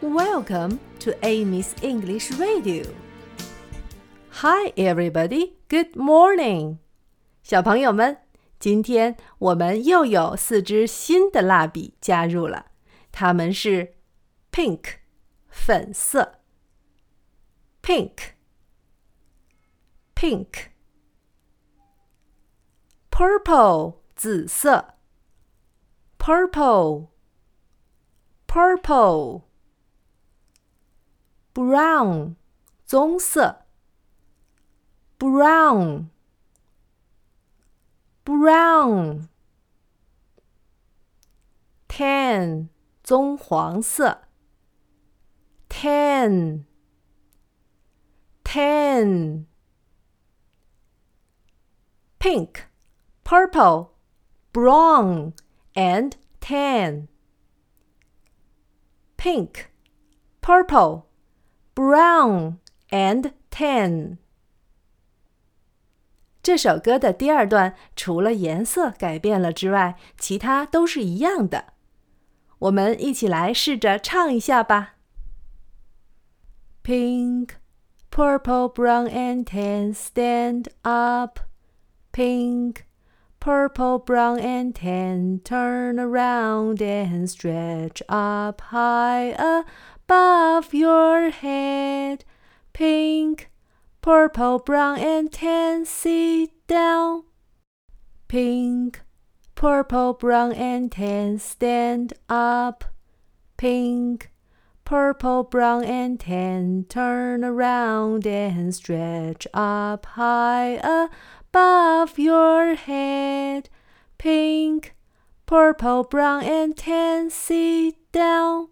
Welcome to Amy's English Radio. Hi, everybody. Good morning. 小朋友们，今天我们又有四支新的蜡笔加入了，它们是 pink 粉色，pink pink purple 紫色，purple purple brown 棕色，brown brown tan 棕黄色，tan tan pink purple brown and tan pink purple brown and tan 这首歌的第二段除了颜色改变了之外，其他都是一样的。我们一起来试着唱一下吧。Pink, purple, brown, and tan, stand up. Pink, purple, brown, and tan, turn around and stretch up high above your head. Pink purple, brown, and tan, sit down. Pink, purple, brown, and tan, stand up. Pink, purple, brown, and tan, turn around and stretch up high above your head. Pink, purple, brown, and tan, sit down.